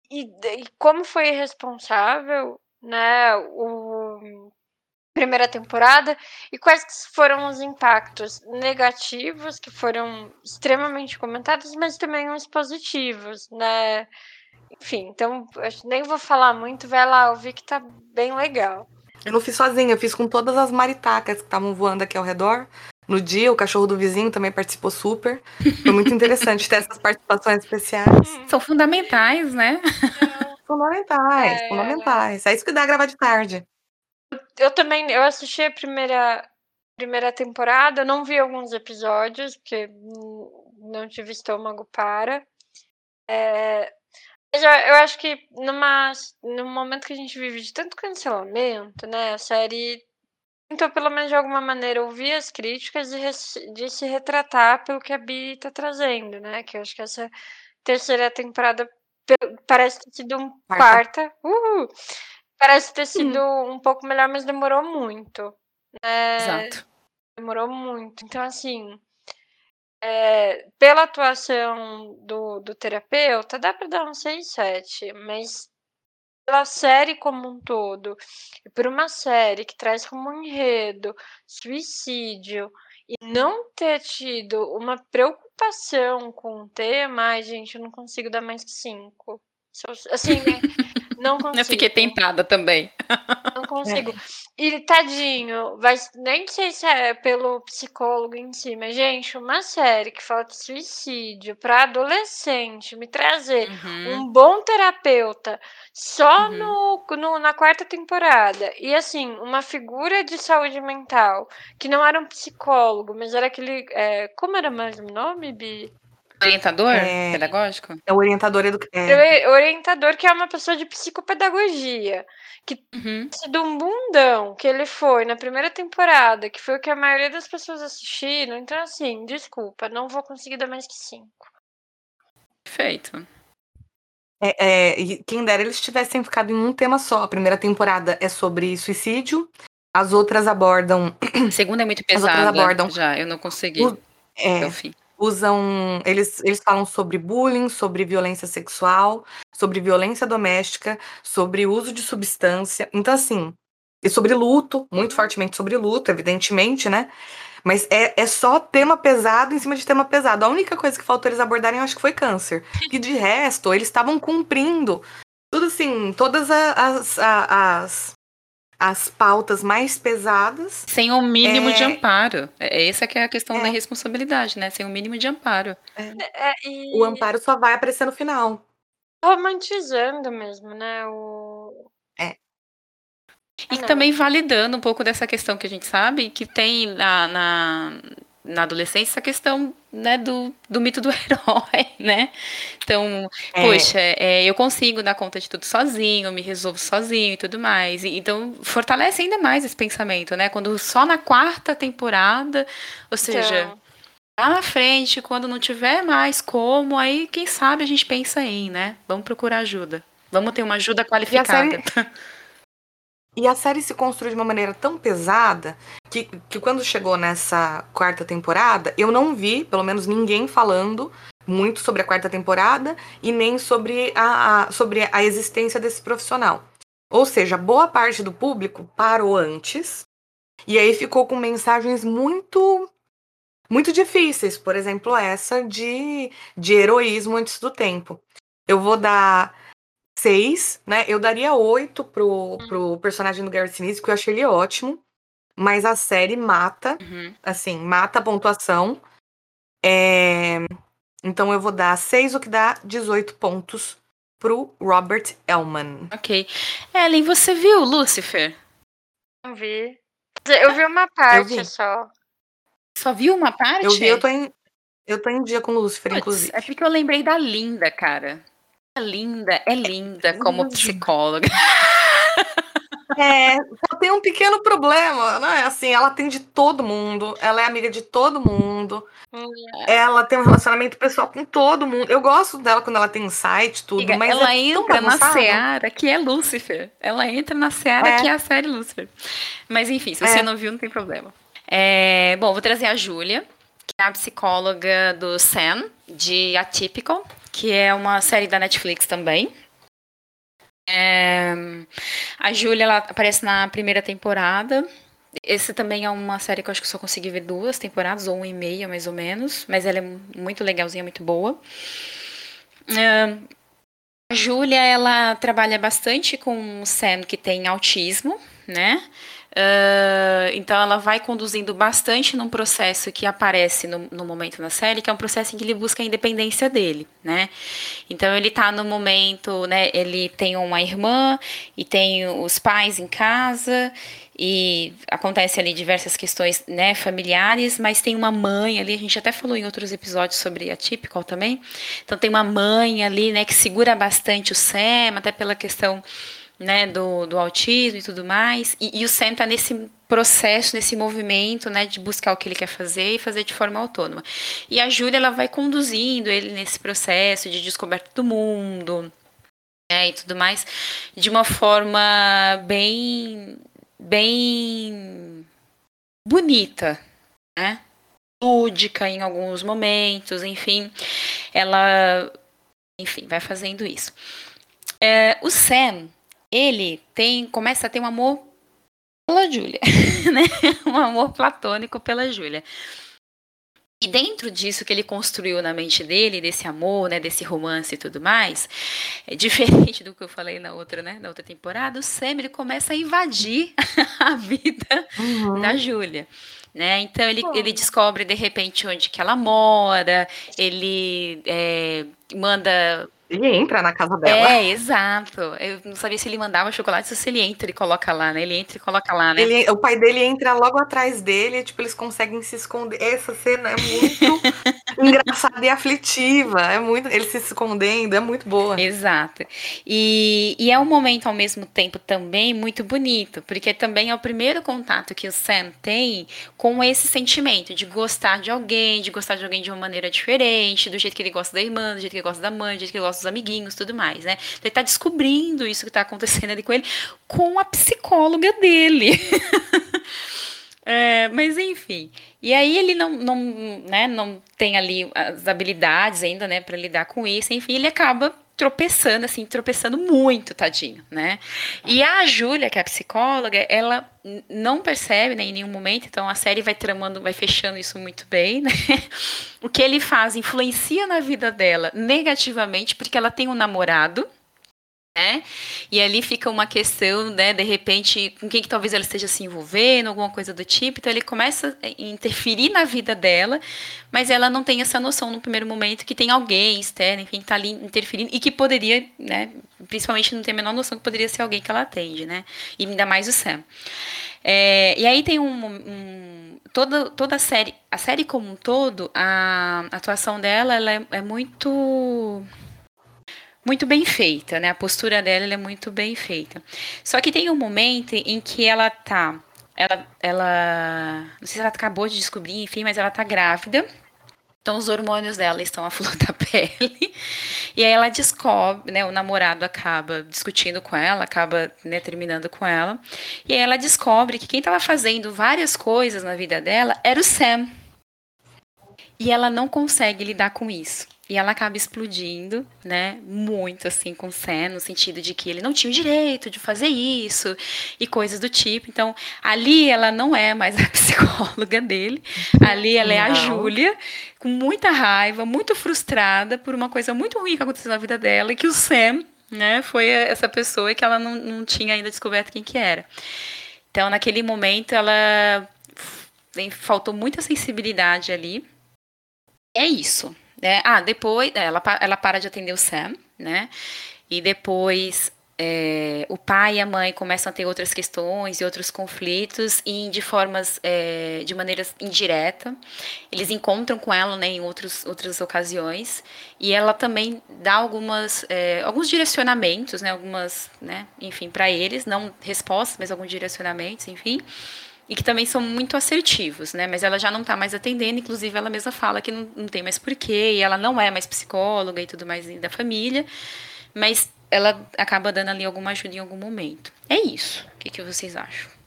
e, e como foi responsável, né, o primeira temporada e quais foram os impactos negativos que foram extremamente comentados, mas também os positivos, né? Enfim, então nem vou falar muito, vai lá ouvir que tá bem legal. Eu não fiz sozinha, eu fiz com todas as maritacas que estavam voando aqui ao redor. No dia, o cachorro do vizinho também participou super. Foi muito interessante ter essas participações especiais. São fundamentais, né? Fundamentais, É. fundamentais. É isso que dá gravar de tarde. Eu também, eu assisti a primeira primeira temporada, eu não vi alguns episódios porque não tive estômago para. É, mas eu, eu acho que numa, no momento que a gente vive de tanto cancelamento, né, a série tentou pelo menos de alguma maneira ouvir as críticas e de se retratar pelo que a Bi tá trazendo, né, que eu acho que essa terceira temporada parece ter sido um Quarta. quarta, uhul, parece ter sido um pouco melhor, mas demorou muito, né, Exato. demorou muito. Então, assim, é, pela atuação do, do terapeuta, dá pra dar um 6, 7, mas pela série como um todo, e por uma série que traz como um enredo suicídio, e não ter tido uma preocupação com o tema, ai, gente, eu não consigo dar mais que 5. Assim, né? Não consigo. Eu fiquei tentada também. Não consigo. E tadinho, vai, nem sei se é pelo psicólogo em si, mas, gente, uma série que fala de suicídio para adolescente, me trazer Uhum. um bom terapeuta só Uhum. no, no- na quarta temporada. E assim, uma figura de saúde mental, que não era um psicólogo, mas era aquele. é, como era mais o nome, Bi? Orientador é... pedagógico? É o orientador educativo. É. Orientador que é uma pessoa de psicopedagogia. Que uhum. do um bundão que ele foi na primeira temporada, que foi o que a maioria das pessoas assistiram. Então, assim, desculpa, não vou conseguir dar mais que cinco. Perfeito. É, é, quem dera eles tivessem ficado em um tema só. A primeira temporada é sobre suicídio, as outras abordam. A segunda é muito pesada. As outras abordam. Já, eu não consegui. O, é, usam. Eles, eles falam sobre bullying, sobre violência sexual, sobre violência doméstica, sobre uso de substância. Então, assim. E sobre luto, muito fortemente sobre luto, evidentemente, né? Mas é, é só tema pesado em cima de tema pesado. A única coisa que faltou eles abordarem, eu acho que foi câncer. E de resto, eles estavam cumprindo tudo assim, todas as, as, as, as pautas mais pesadas. Sem o um mínimo é... de amparo. É, essa que é a questão é. da responsabilidade, né? Sem o um mínimo de amparo. É. É, e... O amparo só vai aparecer no final. Romantizando mesmo, né? O... É. E ah, também validando um pouco dessa questão que a gente sabe que tem na, na, na adolescência essa questão né, do, do mito do herói, né? Então, é. poxa, é, eu consigo dar conta de tudo sozinho, me resolvo sozinho e tudo mais. E, então, fortalece ainda mais esse pensamento, né? Quando só na quarta temporada, ou seja, então. lá na frente, quando não tiver mais como, aí quem sabe a gente pensa em, né? Vamos procurar ajuda. Vamos ter uma ajuda qualificada. E a série se construiu de uma maneira tão pesada que, que quando chegou nessa quarta temporada, eu não vi, pelo menos ninguém falando muito sobre a quarta temporada e nem sobre a, a, sobre a existência desse profissional. Ou seja, boa parte do público parou antes e aí ficou com mensagens muito muito difíceis, por exemplo, essa de, de heroísmo antes do tempo. Eu vou dar seis, né? Eu daria oito pro, uhum. pro personagem do Garrett Sinise, que eu achei ele ótimo. Mas a série mata, uhum. assim, mata a pontuação. É... Então eu vou dar seis, o que dá 18 pontos pro Robert Elman. Ok. Ellen, você viu Lucifer? Não vi. Eu vi uma parte vi. só. Só viu uma parte? Eu vi, eu tô em, eu tô em dia com Lucifer, Puts, inclusive. É porque eu lembrei da Linda, cara linda, é linda como psicóloga. É, só tem um pequeno problema, não é assim, ela atende todo mundo, ela é amiga de todo mundo, é. ela tem um relacionamento pessoal com todo mundo. Eu gosto dela quando ela tem insight, tudo, mas ela é entra na seara que é Lúcifer. Ela entra na seara é. que é a série Lúcifer. Mas enfim, se você é. não viu, não tem problema. É, bom, vou trazer a Júlia, que é a psicóloga do Sam, de Atypical que é uma série da Netflix também. É, a Júlia aparece na primeira temporada. Esse também é uma série que eu acho que só consegui ver duas temporadas, ou uma e meia mais ou menos, mas ela é muito legalzinha, muito boa. É, a Júlia ela trabalha bastante com o Sam que tem autismo, né? Uh, então ela vai conduzindo bastante num processo que aparece no, no, momento na série, que é um processo em que ele busca a independência dele, né? Então ele está no momento, né? Ele tem uma irmã e tem os pais em casa e acontece ali diversas questões, né, familiares, mas tem uma mãe ali, a gente até falou em outros episódios sobre a Typical também. Então tem uma mãe ali, né, que segura bastante o Sam, até pela questão né, do, do autismo e tudo mais. E, e o Sam está nesse processo, nesse movimento, né, de buscar o que ele quer fazer e fazer de forma autônoma. E a Júlia, ela vai conduzindo ele nesse processo de descoberta do mundo, né, e tudo mais, de uma forma bem, bem bonita, né, lúdica em alguns momentos, enfim, ela, enfim, vai fazendo isso. É, o Sam, ele tem começa a ter um amor pela Júlia, né? Um amor platônico pela Júlia. E dentro disso que ele construiu na mente dele, desse amor, né, desse romance e tudo mais, é diferente do que eu falei na outra, né, na outra temporada, o Sam ele começa a invadir a vida uhum. da Júlia. Né? Então ele, ele descobre de repente onde que ela mora, ele é, manda ele entra na casa dela. É, exato. Eu não sabia se ele mandava chocolate ou se ele entra e coloca lá, né? Ele entra e coloca lá, né? Ele, o pai dele entra logo atrás dele, tipo, eles conseguem se esconder. Essa cena é muito. engraçada e aflitiva. É muito, ele se escondendo, é muito boa. Exato. E, e é um momento ao mesmo tempo também muito bonito, porque também é o primeiro contato que o Sam tem com esse sentimento de gostar de alguém, de gostar de alguém de uma maneira diferente, do jeito que ele gosta da irmã, do jeito que ele gosta da mãe, do jeito que ele gosta dos amiguinhos, tudo mais, né? Então ele tá descobrindo isso que tá acontecendo ali com ele com a psicóloga dele. É, mas enfim. E aí ele não, não, né, não tem ali as habilidades ainda, né, para lidar com isso. Enfim, ele acaba tropeçando, assim, tropeçando muito, tadinho, né? E a Júlia, que é a psicóloga, ela não percebe né, em nenhum momento, então a série vai tramando, vai fechando isso muito bem, né? O que ele faz influencia na vida dela negativamente, porque ela tem um namorado, né? E ali fica uma questão, né, de repente, com quem que talvez ela esteja se envolvendo, alguma coisa do tipo. Então ele começa a interferir na vida dela, mas ela não tem essa noção no primeiro momento que tem alguém externo, enfim, que está ali interferindo e que poderia, né, principalmente não tem a menor noção que poderia ser alguém que ela atende, né? E ainda mais o Sam. É, e aí tem um, um, toda, toda a série, a série como um todo, a atuação dela ela é, é muito muito bem feita, né? A postura dela é muito bem feita. Só que tem um momento em que ela tá. Ela, ela. Não sei se ela acabou de descobrir, enfim, mas ela tá grávida. Então os hormônios dela estão à flor da pele. E aí ela descobre, né? O namorado acaba discutindo com ela, acaba né, terminando com ela. E aí ela descobre que quem estava fazendo várias coisas na vida dela era o Sam. E ela não consegue lidar com isso. E ela acaba explodindo, né? Muito assim com o Sam, no sentido de que ele não tinha o direito de fazer isso e coisas do tipo. Então, ali ela não é mais a psicóloga dele. Ali ela é a Júlia, com muita raiva, muito frustrada por uma coisa muito ruim que aconteceu na vida dela e que o Sam, né, foi essa pessoa que ela não, não tinha ainda descoberto quem que era. Então, naquele momento, ela faltou muita sensibilidade ali. É isso. É, ah, depois é, ela, ela para de atender o Sam, né? E depois é, o pai e a mãe começam a ter outras questões e outros conflitos e de formas é, de maneira indireta. Eles encontram com ela né, em outros, outras ocasiões. E ela também dá algumas é, alguns direcionamentos né algumas né enfim para eles. Não respostas mas alguns direcionamentos enfim e que também são muito assertivos, né? Mas ela já não está mais atendendo, inclusive ela mesma fala que não, não tem mais porquê, e ela não é mais psicóloga e tudo mais da família, mas ela acaba dando ali alguma ajuda em algum momento. É isso. O que, que vocês acham?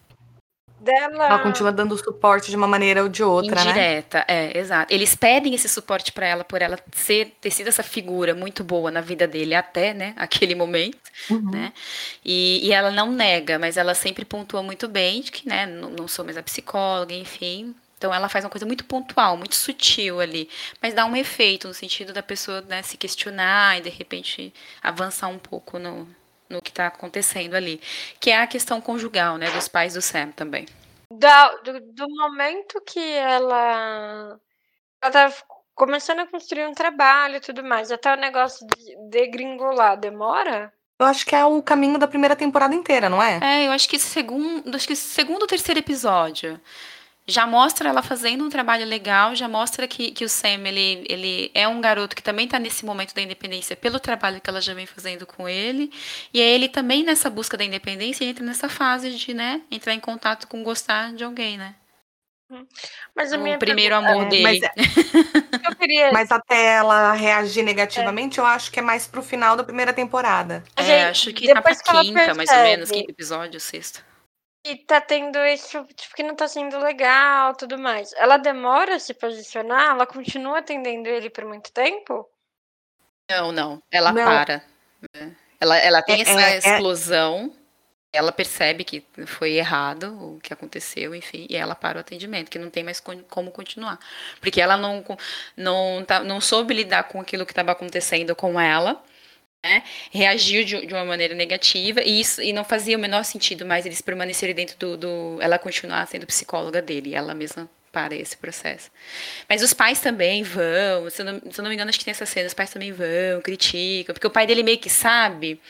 Dela. Ela continua dando suporte de uma maneira ou de outra, Indireta, né? é, exato. Eles pedem esse suporte para ela por ela ser, ter sido essa figura muito boa na vida dele até, né, aquele momento, uhum. né? E, e ela não nega, mas ela sempre pontua muito bem de que, né, não, não sou mais a psicóloga, enfim. Então ela faz uma coisa muito pontual, muito sutil ali, mas dá um efeito no sentido da pessoa né, se questionar e de repente avançar um pouco no, no que está acontecendo ali, que é a questão conjugal, né, dos pais do Sam também. Da, do, do momento que ela ela tá começando a construir um trabalho e tudo mais, até o negócio de degringolar, demora? Eu acho que é o caminho da primeira temporada inteira, não é? É, eu acho que segundo, acho que segundo ou terceiro episódio já mostra ela fazendo um trabalho legal, já mostra que, que o Sam ele, ele é um garoto que também está nesse momento da independência pelo trabalho que ela já vem fazendo com ele. E aí ele também nessa busca da independência entra nessa fase de, né, entrar em contato com gostar de alguém, né? Mas o primeiro amor é, dele. Mas, é queria... mas, até ela reagir negativamente, é. eu acho que é mais pro final da primeira temporada. É, acho que tá pra quinta, mais ou menos, quinto episódio, sexto. E tá tendo isso, tipo, que não tá sendo legal, tudo mais. Ela demora a se posicionar? Ela continua atendendo ele por muito tempo? Não, não. Ela não. para. Ela, ela tem é, essa é, é. explosão. É... Ela percebe que foi errado o que aconteceu, enfim, e ela para o atendimento, que não tem mais como continuar. Porque ela não, não, tá, não soube lidar com aquilo que estava acontecendo com ela né, reagiu de, de, uma maneira negativa e isso e não fazia o menor sentido mais eles permanecerem dentro do, do ela continuar sendo psicóloga dele, ela mesma para esse processo. Mas os pais também vão, se eu, não, se eu não me engano, acho que tem essa cena, os pais também vão, criticam, porque o pai dele meio que sabe,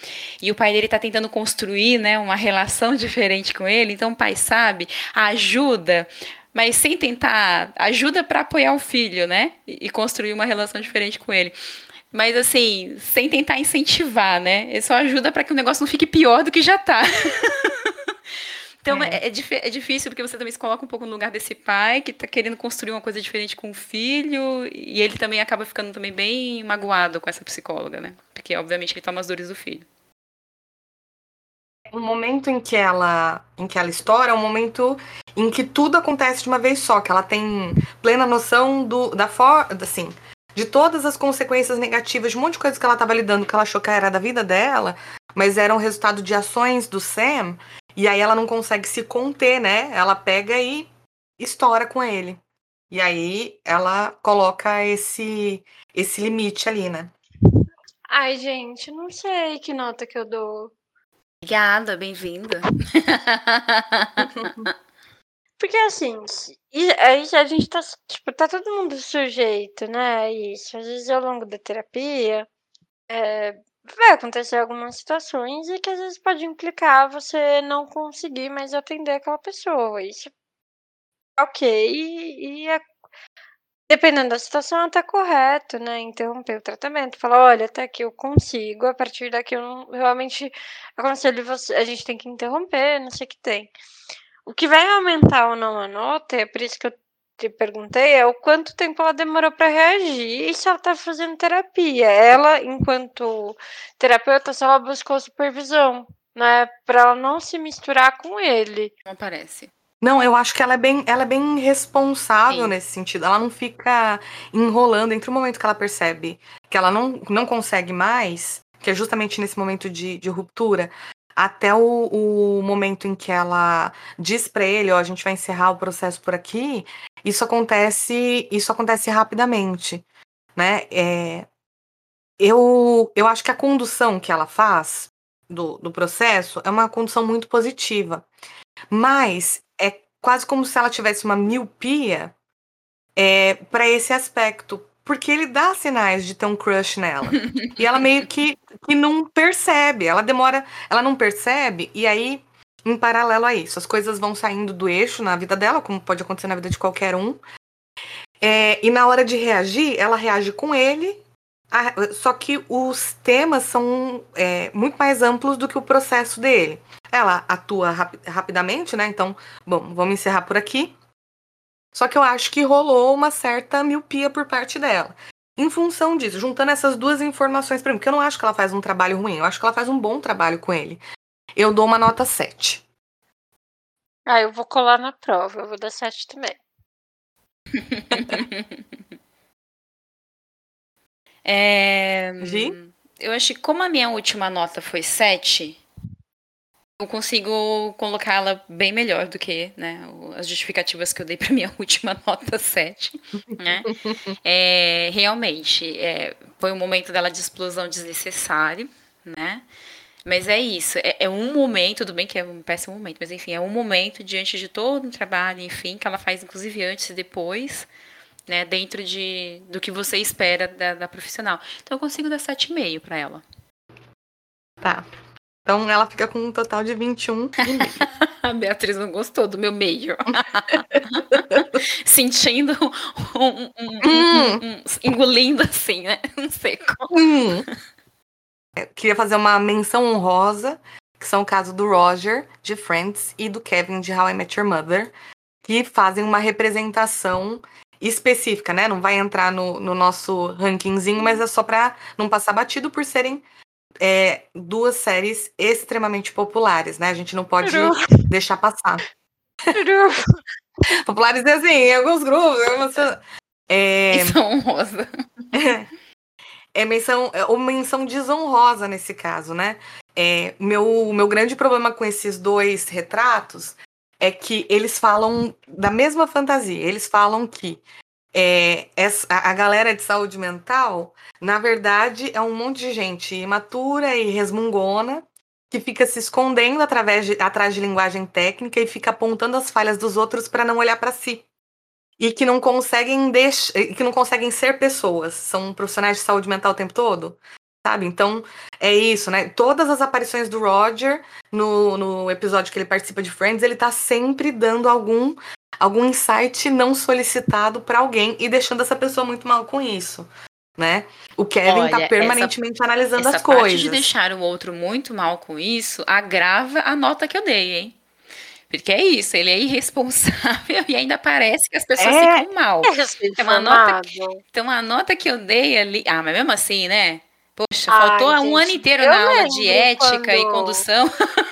e o pai dele está tentando construir né, uma relação diferente com ele, então o pai sabe, ajuda, mas sem tentar ajuda para apoiar o filho, né? E, construir uma relação diferente com ele. Mas assim, sem tentar incentivar, né? Ele só ajuda para que o negócio não fique pior do que já tá. então é. É, é, é, difícil porque você também se coloca um pouco no lugar desse pai que tá querendo construir uma coisa diferente com o filho e ele também acaba ficando também bem magoado com essa psicóloga, né? Porque obviamente ele toma as dores do filho o momento em que ela em que ela estoura é um momento em que tudo acontece de uma vez só, que ela tem plena noção do da forma, assim, de todas as consequências negativas, de um monte de coisas que ela estava lidando que ela achou que era da vida dela, mas eram resultado de ações do Sam, e aí ela não consegue se conter, né? Ela pega e estoura com ele. E aí ela coloca esse esse limite ali, né? Ai, gente, não sei que nota que eu dou. Obrigada, bem-vinda. Porque assim, aí a gente tá, tipo, tá todo mundo sujeito, né? Isso. Às vezes ao longo da terapia, é, vai acontecer algumas situações e que às vezes pode implicar você não conseguir mais atender aquela pessoa. Isso é ok e, é Dependendo da situação, até correto, né? Interromper o tratamento, falar, olha, até aqui eu consigo, a partir daqui eu não, realmente aconselho você, a gente tem que interromper, não sei o que tem. O que vai aumentar ou não a nota, é por isso que eu te perguntei, é o quanto tempo ela demorou para reagir e se ela tá fazendo terapia. Ela, enquanto terapeuta, se ela buscou supervisão, né? Para ela não se misturar com ele. Não parece. Não, eu acho que ela é bem, ela é bem responsável Sim. nesse sentido. Ela não fica enrolando entre o momento que ela percebe que ela não, não consegue mais, que é justamente nesse momento de, de ruptura, até o, o, momento em que ela diz para ele, ó, a gente vai encerrar o processo por aqui, isso acontece, isso acontece rapidamente, né? É, eu, eu acho que a condução que ela faz do, do processo é uma condução muito positiva. Mas quase como se ela tivesse uma miopia é, para esse aspecto. Porque ele dá sinais de ter um crush nela. e ela meio que, que não percebe. Ela demora, ela não percebe, e aí, em paralelo a isso, as coisas vão saindo do eixo na vida dela, como pode acontecer na vida de qualquer um. É, e na hora de reagir, ela reage com ele, só que os temas são é, muito mais amplos do que o processo dele. Ela atua rap rapidamente, né? Então, bom, vamos encerrar por aqui. Só que eu acho que rolou uma certa miopia por parte dela. Em função disso, juntando essas duas informações para mim, porque eu não acho que ela faz um trabalho ruim, eu acho que ela faz um bom trabalho com ele. Eu dou uma nota 7. Ah, eu vou colar na prova, eu vou dar 7 também. é... Eu acho que como a minha última nota foi 7, eu consigo colocá-la bem melhor do que né, as justificativas que eu dei para minha última nota 7. Né? É, realmente, é, foi um momento dela de explosão desnecessário, né? Mas é isso, é, é, um momento, tudo bem que é um péssimo momento, mas enfim, é um momento diante de todo um trabalho, enfim, que ela faz inclusive antes e depois, né, dentro de, do que você espera da, da profissional. Então eu consigo dar 7,5 para ela. Tá. Então ela fica com um total de 21 A Beatriz não gostou do meu meio. Sentindo um, um, um, hum. engolindo assim, né? Um seco. Hum. queria fazer uma menção honrosa, que são o caso do Roger, de Friends, e do Kevin, de How I Met Your Mother, que fazem uma representação específica, né? Não vai entrar no, no nosso rankingzinho, mas é só para não passar batido por serem é, duas séries extremamente populares, né? A gente não pode deixar passar. populares assim, em alguns grupos. É, menção honrosa. É, menção, é ou menção desonrosa nesse caso, né? É, meu, meu grande problema com esses dois retratos é que eles falam da mesma fantasia. Eles falam que é, essa, a galera de saúde mental, na verdade, é um monte de gente imatura e resmungona que fica se escondendo através de, atrás de linguagem técnica e fica apontando as falhas dos outros para não olhar para si. E que não conseguem deix... que não conseguem ser pessoas, são profissionais de saúde mental o tempo todo. Sabe? Então, é isso, né? Todas as aparições do Roger no, no episódio que ele participa de Friends, ele tá sempre dando algum algum insight não solicitado para alguém e deixando essa pessoa muito mal com isso. Né? O Kevin tá Olha, permanentemente essa, analisando essa as parte coisas. de deixar o outro muito mal com isso agrava a nota que eu dei, hein? Porque é isso, ele é irresponsável e ainda parece que as pessoas É. ficam mal. É uma nota formado. Então a nota que eu dei ali. Ah, mas mesmo assim, né? Poxa, Ai, faltou um gente, ano inteiro eu na aula de ética e quando- condução.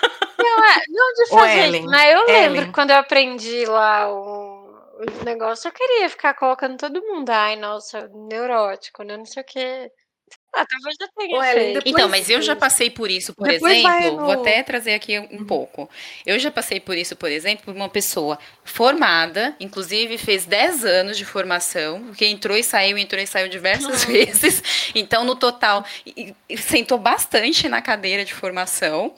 Não, é, não de fazer mas eu lembro Ellen. que quando eu aprendi lá o, o negócio, eu queria ficar colocando todo mundo. Ai, nossa, neurótico, né? Não sei o quê. Ah, talvez eu tenha Ô, Ellen, depois- Então, mas eu já passei por isso, por Depois exemplo. Vou no- até trazer aqui um pouco. Eu já passei por isso, por exemplo, por uma pessoa formada, inclusive fez 10 anos de formação, porque entrou e saiu, entrou e saiu diversas vezes. Então, no total, e- e sentou bastante na cadeira de formação.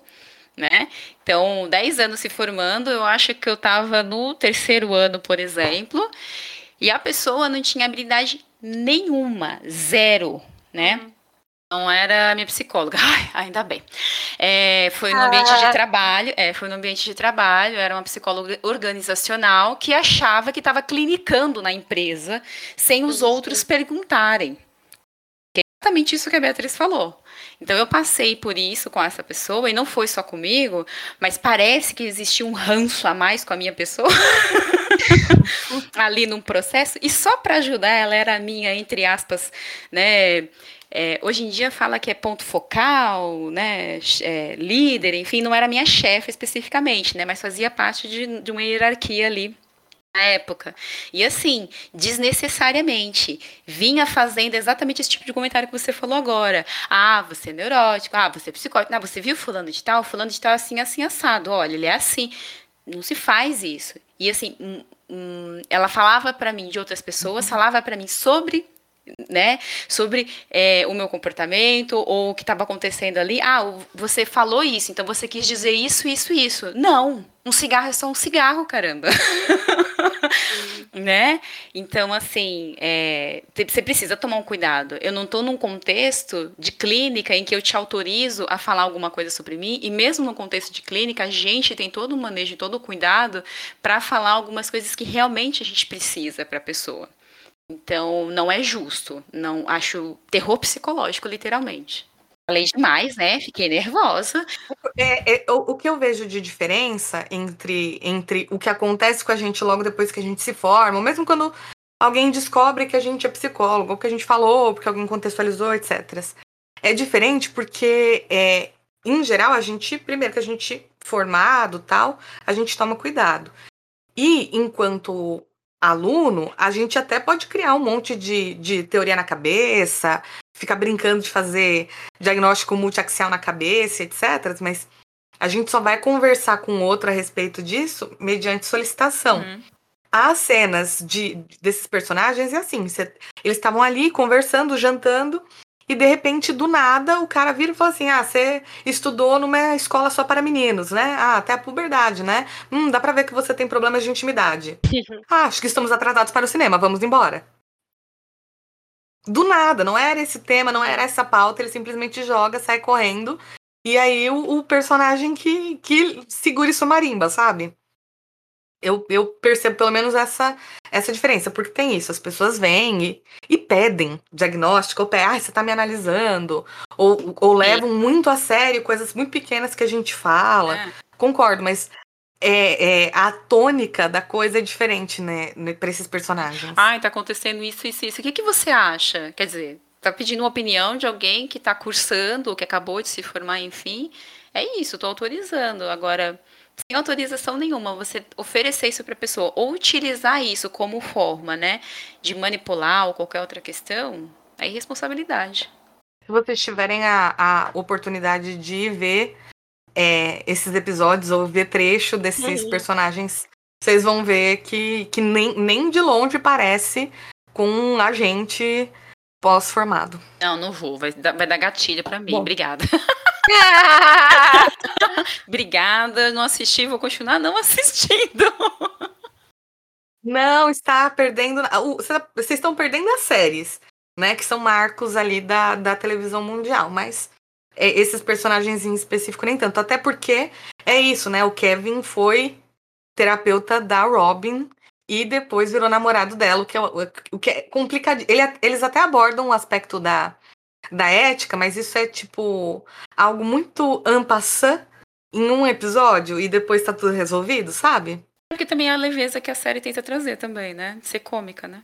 Né? Então, 10 anos se formando, eu acho que eu estava no terceiro ano, por exemplo, e a pessoa não tinha habilidade nenhuma, zero, né? Não era minha psicóloga. Ai, ainda bem. É, foi no ambiente de Ah. trabalho. É, foi no ambiente de trabalho. Era uma psicóloga organizacional que achava que estava clinicando na empresa sem os outros perguntarem. Que é exatamente isso que a Beatriz falou. Então eu passei por isso com essa pessoa e não foi só comigo, mas parece que existia um ranço a mais com a minha pessoa ali num processo e só para ajudar ela era a minha entre aspas, né? é, hoje em dia fala que é ponto focal, né? é, líder, enfim, não era minha chefe especificamente, né? Mas fazia parte de, de uma hierarquia ali na época. E assim, desnecessariamente, vinha fazendo exatamente esse tipo de comentário que você falou agora. Ah, você é neurótico, ah, você é psicótico, ah, você viu fulano de tal, fulano de tal assim, assim, assado. Olha, ele é assim. Não se faz isso. E assim, hum, hum, ela falava para mim de outras pessoas, falava para mim sobre né, sobre é, o meu comportamento ou o que estava acontecendo ali. Ah, você falou isso, então você quis dizer isso, isso, isso. Não, um cigarro é só um cigarro, caramba. né? Então, assim, é, você precisa tomar um cuidado. Eu não estou num contexto de clínica em que eu te autorizo a falar alguma coisa sobre mim, e mesmo no contexto de clínica, a gente tem todo o manejo, todo o cuidado para falar algumas coisas que realmente a gente precisa para a pessoa. Então, não é justo. Não acho terror psicológico, literalmente. Falei demais, né? Fiquei nervosa. É, é, o, o que eu vejo de diferença entre, entre o que acontece com a gente logo depois que a gente se forma, ou mesmo quando alguém descobre que a gente é psicólogo, ou que a gente falou, porque alguém contextualizou, etc. É diferente porque, é, em geral, a gente, primeiro que a gente formado tal, a gente toma cuidado. E enquanto aluno, a gente até pode criar um monte de, de teoria na cabeça, ficar brincando de fazer diagnóstico multiaxial na cabeça, etc. Mas a gente só vai conversar com o outro a respeito disso mediante solicitação. Uhum. Há cenas de, desses personagens e assim, cê- eles estavam ali conversando, jantando, e de repente, do nada, o cara vira e fala assim: Ah, você estudou numa escola só para meninos, né? Ah, até a puberdade, né? Hum, dá pra ver que você tem problemas de intimidade. ah, acho que estamos atrasados para o cinema, vamos embora. Do nada, não era esse tema, não era essa pauta, ele simplesmente joga, sai correndo. E aí o, o personagem que, que segura isso marimba, sabe? Eu, eu percebo pelo menos essa, essa diferença, porque tem isso, as pessoas vêm e, e pedem diagnóstico, ou pedem, ah, você tá me analisando, ou, ou levam muito a sério coisas muito pequenas que a gente fala. É. Concordo, mas é, é, a tônica da coisa é diferente, né, né, pra esses personagens. Ai, tá acontecendo isso, isso, isso. O que, que você acha? Quer dizer, tá pedindo uma opinião de alguém que tá cursando, ou que acabou de se formar, enfim. É isso, tô autorizando. Agora, sem autorização nenhuma, você oferecer isso pra pessoa, ou utilizar isso como forma, né, de manipular ou qualquer outra questão, é irresponsabilidade. Se vocês tiverem a, a oportunidade de ver é, esses episódios ou ver trecho desses Uhum. personagens, vocês vão ver que, que nem, nem de longe parece com um agente pós-formado. Não, não vou. Vai dar, vai dar gatilho pra mim. Bom. Obrigada. Obrigada. Não assisti, vou continuar não assistindo. Não está perdendo. cê- Vocês estão perdendo as séries, né? Que são marcos ali da, da televisão mundial. Mas é, esses personagens em específico nem tanto. Até porque é isso, né? O Kevin foi terapeuta da Robin. e depois virou namorado dela, o que é, o que é complicado. Ele, eles até abordam o aspecto da, da ética, mas isso é tipo algo muito ampassã em um episódio e depois tá tudo resolvido, sabe? Porque também é a leveza que a série tenta trazer também, né? Ser cômica, né?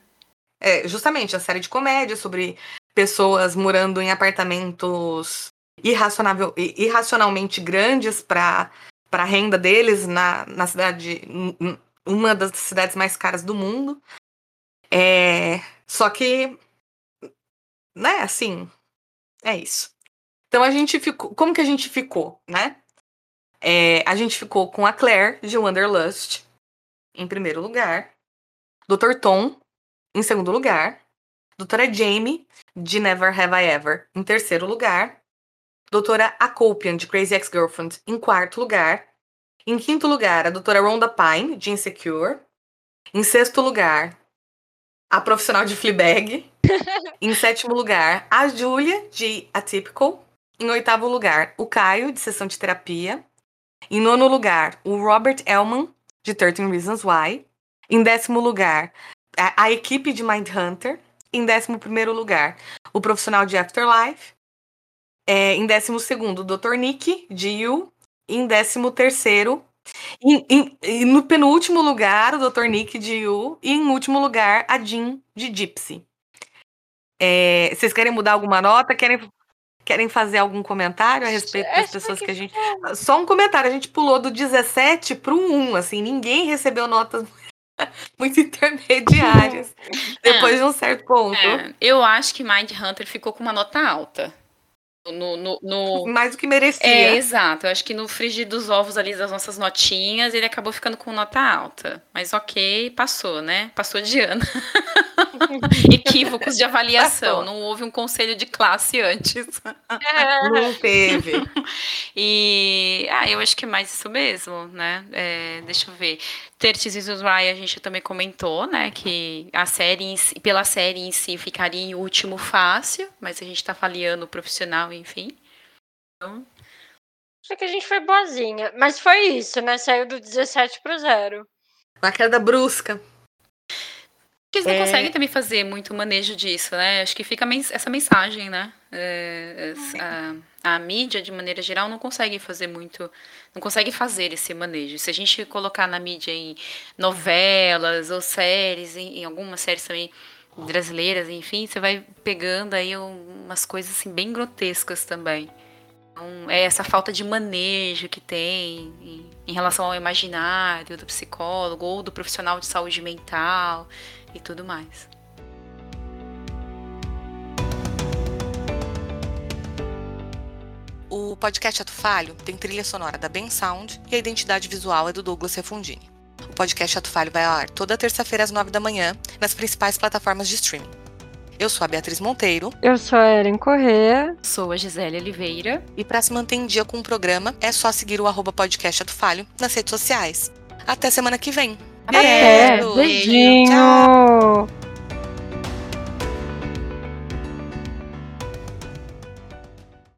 É, justamente, a série de comédia sobre pessoas morando em apartamentos irracionalmente grandes para a renda deles na, na cidade, uma das cidades mais caras do mundo. É, só que, né, assim, é isso. Então a gente ficou. Como que a gente ficou, né? É, a gente ficou com a Claire de Wanderlust em primeiro lugar, Dr. Tom em segundo lugar, Doutora Jamie de Never Have I Ever em terceiro lugar, Doutora Akopian de Crazy Ex-Girlfriend em quarto lugar, em quinto lugar a Doutora Rhonda Pine de Insecure, em sexto lugar a profissional de Fleabag, em sétimo lugar a Julia de Atypical, em oitavo lugar o Caio de Sessão de Terapia, em nono lugar, o Robert Elman, de 13 Reasons Why. Em décimo lugar, a, a equipe de Mindhunter. Em décimo primeiro lugar, o profissional de Afterlife. É, em décimo segundo, o Dr. Nick, de You. Em décimo terceiro, e, no penúltimo lugar, o Dr. Nick, de You. E em último lugar, a Jean, de Gypsy. É, vocês querem mudar alguma nota? Querem Querem fazer algum comentário a respeito das pessoas que a gente. Só um comentário, a gente pulou do 17 para o 1, assim, ninguém recebeu notas muito intermediárias depois de um certo ponto. É, eu acho que Mind Hunter ficou com uma nota alta. No, no, no... Mais do que merecia. É, exato. Eu acho que no frigir dos ovos ali das nossas notinhas, ele acabou ficando com nota alta. Mas ok, passou, né? Passou de ano. Equívocos de avaliação. Não houve um conselho de classe antes. Não teve. e ah, eu acho que é mais isso mesmo, né? É, deixa eu ver. Tertis e Rye a gente também comentou, né? Que a série, si, pela série em si, ficaria em último fácil, mas a gente tá avaliando o profissional, enfim. Então. Acho que a gente foi boazinha. Mas foi isso, né? Saiu do 17 pro zero. Uma queda brusca. Eles não é... conseguem também fazer muito manejo disso, né? Acho que fica essa mensagem, né? É, a, a, mídia, de maneira geral, não consegue fazer muito, não consegue fazer esse manejo. Se a gente colocar na mídia em novelas ou séries, em, em algumas séries também brasileiras, enfim, você vai pegando aí umas coisas assim bem grotescas também. Então, é essa falta de manejo que tem em, em relação ao imaginário do psicólogo ou do profissional de saúde mental e tudo mais. O podcast Ato Falho tem trilha sonora da Ben Sound e a identidade visual é do Douglas Refundini. O podcast Ato Falho vai ao ar toda terça-feira às nove da manhã nas principais plataformas de streaming. Eu sou a Beatriz Monteiro. Eu sou a Erin Corrêa. Sou a Gisele Oliveira. E para se manter em dia com o programa, é só seguir o arroba podcast Ato Falho nas redes sociais. Até semana que vem! Até. Beijinho. Tchau.